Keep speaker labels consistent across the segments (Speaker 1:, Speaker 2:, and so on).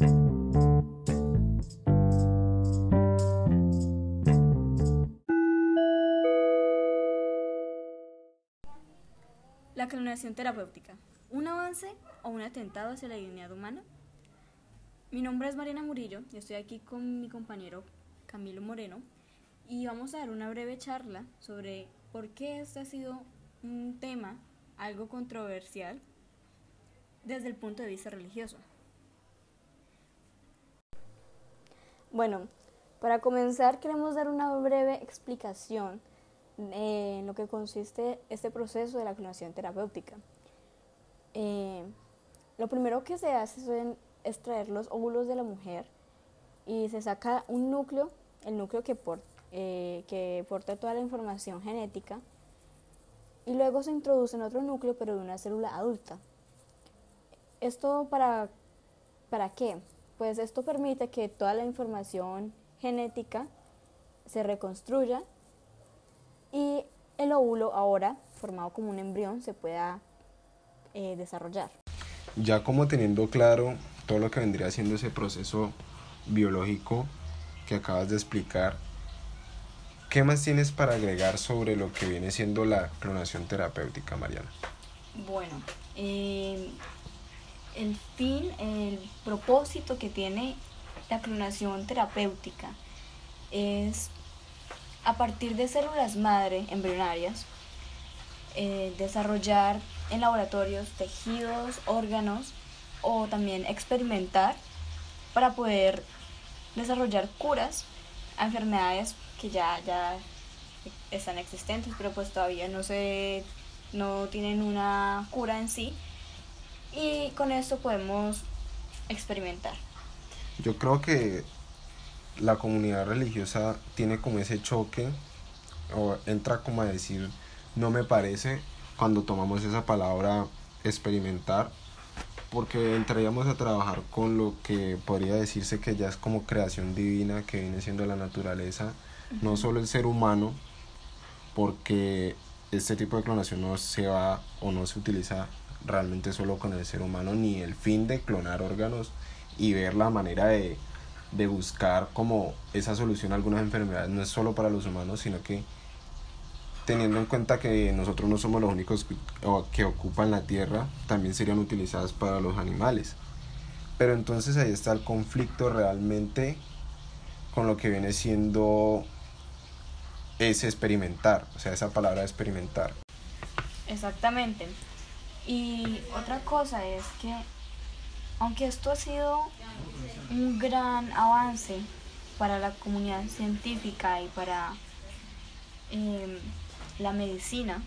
Speaker 1: La clonación terapéutica. ¿Un avance o un atentado hacia la dignidad humana? Mi nombre es Mariana Murillo y estoy aquí con mi compañero Camilo Moreno y vamos a dar una breve charla sobre por qué este ha sido un tema algo controversial desde el punto de vista religioso. Bueno, para comenzar queremos dar una breve explicación en lo que consiste este proceso de la clonación terapéutica. Eh, lo primero que se hace es extraer los óvulos de la mujer y se saca un núcleo, el núcleo que, eh, que porta toda la información genética, y luego se introduce en otro núcleo, pero de una célula adulta. ¿Esto para, para qué? Pues esto permite que toda la información genética se reconstruya y el óvulo ahora, formado como un embrión, se pueda eh, desarrollar.
Speaker 2: Ya como teniendo claro todo lo que vendría siendo ese proceso biológico que acabas de explicar, ¿qué más tienes para agregar sobre lo que viene siendo la clonación terapéutica, Mariana?
Speaker 1: Bueno, eh, el fin, el propósito que tiene la clonación terapéutica es a partir de células madre embrionarias, eh, desarrollar en laboratorios tejidos, órganos o también experimentar para poder desarrollar curas a enfermedades que ya, ya están existentes, pero pues todavía no se no tienen una cura en sí. Y con esto podemos experimentar.
Speaker 2: Yo creo que la comunidad religiosa tiene como ese choque o entra como a decir no me parece cuando tomamos esa palabra experimentar porque entraríamos a trabajar con lo que podría decirse que ya es como creación divina que viene siendo la naturaleza, no solo el ser humano, porque este tipo de clonación no se va o no se utiliza realmente solo con el ser humano, ni el fin de clonar órganos y ver la manera de de buscar como esa solución a algunas enfermedades no es solo para los humanos, sino que teniendo en cuenta que nosotros no somos los únicos que ocupan la tierra, también serían utilizadas para los animales. Pero entonces ahí está el conflicto realmente con lo que viene siendo ese experimentar, o sea, esa palabra experimentar.
Speaker 1: Exactamente. Y otra cosa es que aunque esto ha sido un gran avance para la comunidad científica y para em, la medicina,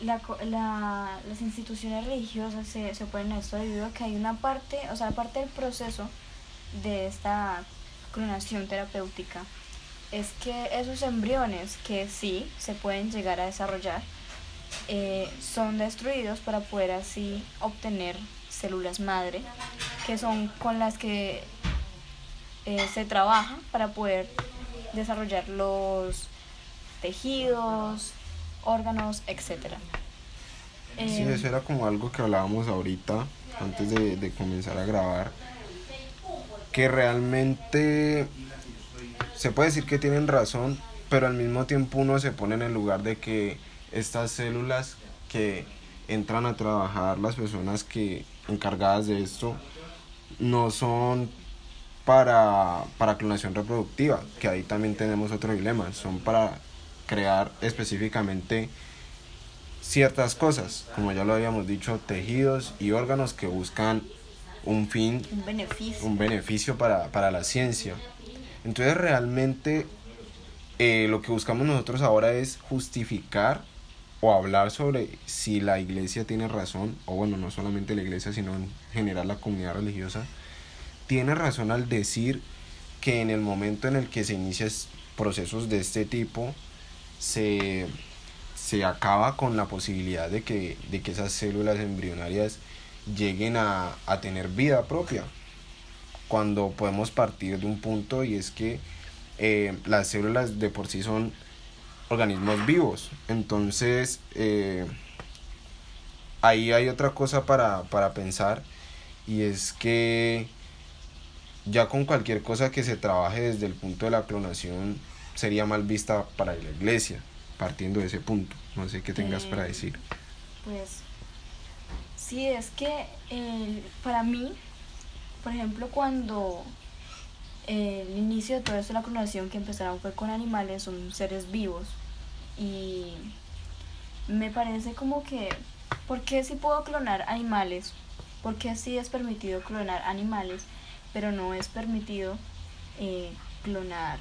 Speaker 1: las instituciones religiosas se, se oponen a esto debido a que hay una parte, o sea, parte del proceso de esta clonación terapéutica es que esos embriones que sí se pueden llegar a desarrollar eh, son destruidos para poder así obtener células madre, que son con las que eh, se trabaja para poder desarrollar los tejidos, órganos, etc.
Speaker 2: sí, eh, eso era como algo que hablábamos ahorita, antes de, de comenzar a grabar, que realmente se puede decir que tienen razón, pero al mismo tiempo uno se pone en el lugar de que estas células que entran a trabajar las personas que encargadas de esto no son para, para clonación reproductiva, que ahí también tenemos otro dilema, son para crear específicamente ciertas cosas, como ya lo habíamos dicho, tejidos y órganos que buscan un fin,
Speaker 1: un beneficio,
Speaker 2: un beneficio para, para la ciencia. Entonces realmente eh, lo que buscamos nosotros ahora es justificar o hablar sobre si la iglesia tiene razón, o bueno, no solamente la iglesia, sino en general la comunidad religiosa, tiene razón al decir que en el momento en el que se inician procesos de este tipo, se, se acaba con la posibilidad de que, de que esas células embrionarias lleguen a, a tener vida propia. Cuando podemos partir de un punto y es que eh, las células de por sí son organismos vivos. Entonces, eh, ahí hay otra cosa para, para pensar y es que ya con cualquier cosa que se trabaje desde el punto de la clonación sería mal vista para la iglesia, partiendo de ese punto. No sé qué tengas para
Speaker 1: Eh,
Speaker 2: decir.
Speaker 1: Pues sí, es que eh, para mí, por ejemplo, cuando el inicio de todo esto de la clonación que empezaron fue con animales, son seres vivos. Y me parece como que, ¿por qué sí puedo clonar animales? ¿Por qué sí es permitido clonar animales, pero no es permitido eh, clonar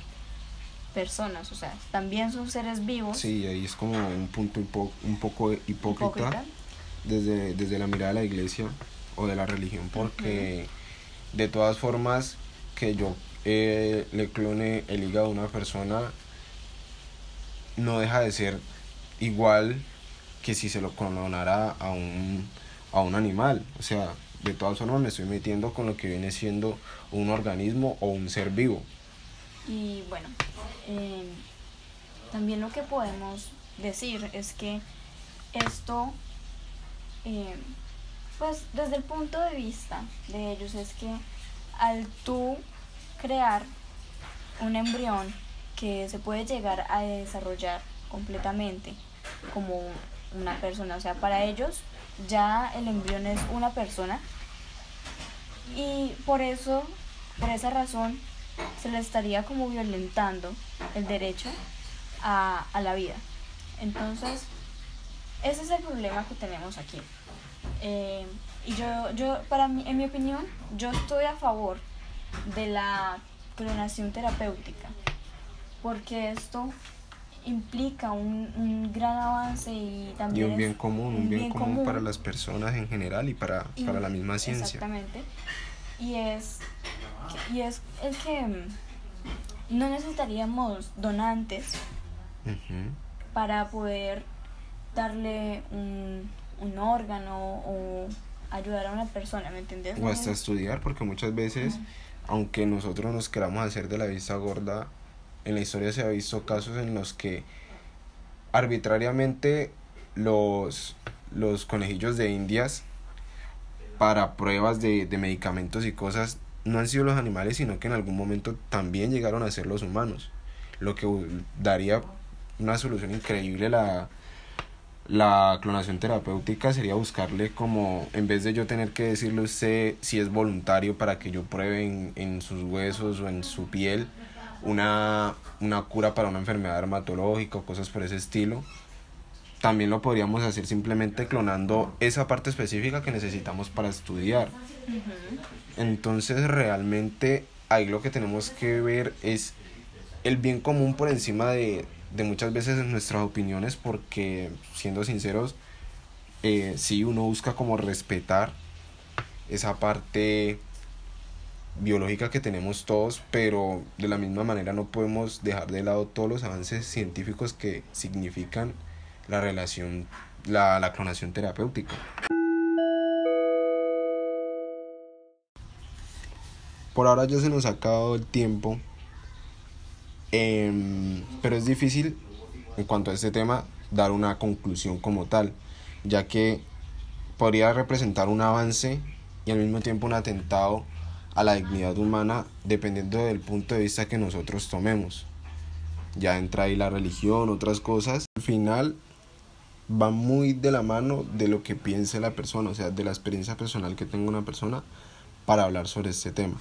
Speaker 1: personas? O sea, también son seres vivos.
Speaker 2: Sí, ahí es como un punto un poco hipócrita,
Speaker 1: hipócrita.
Speaker 2: Desde, desde la mirada de la iglesia o de la religión, porque de todas formas que yo eh, le clone el hígado a una persona no deja de ser igual que si se lo clonara a un, a un animal. O sea, de todas formas me estoy metiendo con lo que viene siendo un organismo o un ser vivo.
Speaker 1: Y bueno, eh, también lo que podemos decir es que esto, eh, pues desde el punto de vista de ellos, es que al tú crear un embrión que se puede llegar a desarrollar completamente como una persona, o sea, para ellos ya el embrión es una persona y por eso, por esa razón, se le estaría como violentando el derecho a, a la vida. Entonces, ese es el problema que tenemos aquí. Eh, y yo, yo, para mí, en mi opinión, yo estoy a favor de la clonación terapéutica, porque esto implica un, un gran avance y
Speaker 2: Y
Speaker 1: también
Speaker 2: un bien
Speaker 1: es
Speaker 2: común, un bien común para las personas en general y para,
Speaker 1: y-
Speaker 2: para la misma ciencia.
Speaker 1: Exactamente. Y es, y es el que mm, no necesitaríamos donantes para poder darle un, un órgano o ayudar a una persona, ¿me entiendes?
Speaker 2: O hasta estudiar, porque muchas veces, aunque nosotros nos queramos hacer de la vista gorda, en la historia se ha visto casos en los que arbitrariamente los, los conejillos de indias para pruebas de, de medicamentos y cosas no han sido los animales, sino que en algún momento también llegaron a ser los humanos, lo que daría una solución increíble la, la clonación terapéutica sería buscarle como, en vez de yo tener que decirle a usted si es voluntario para que yo pruebe en, en sus huesos o en su piel una, una cura para una enfermedad dermatológica o cosas por ese estilo, también lo podríamos hacer simplemente clonando esa parte específica que necesitamos para estudiar. Entonces realmente ahí lo que tenemos que ver es el bien común por encima de, de muchas veces nuestras opiniones porque siendo sinceros, eh, sí uno busca como respetar esa parte biológica que tenemos todos, pero de la misma manera no podemos dejar de lado todos los avances científicos que significan la relación, la, la clonación terapéutica. Por ahora ya se nos ha acabado el tiempo, em, pero es difícil en cuanto a este tema dar una conclusión como tal, ya que podría representar un avance y al mismo tiempo un atentado a la dignidad humana dependiendo del punto de vista que nosotros tomemos. Ya entra ahí la religión, otras cosas. Al final va muy de la mano de lo que piense la persona, o sea, de la experiencia personal que tenga una persona para hablar sobre este tema.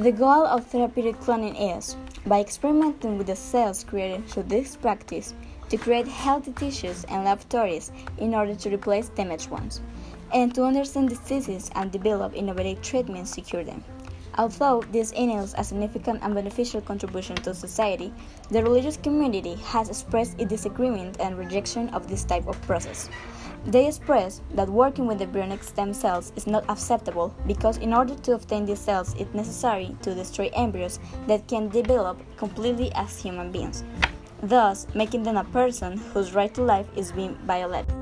Speaker 1: The goal of therapeutic cloning is, by experimenting with the cells created through this practice, to create healthy tissues and laboratories in order to replace damaged ones, and to understand diseases and develop innovative treatments to cure them. Although this entails a significant and beneficial contribution to society, the religious community has expressed its disagreement and rejection of this type of process. They express that working with embryonic stem cells is not acceptable because, in order to obtain these cells, it's necessary to destroy embryos that can develop completely as human beings, thus making them a person whose right to life is being violated.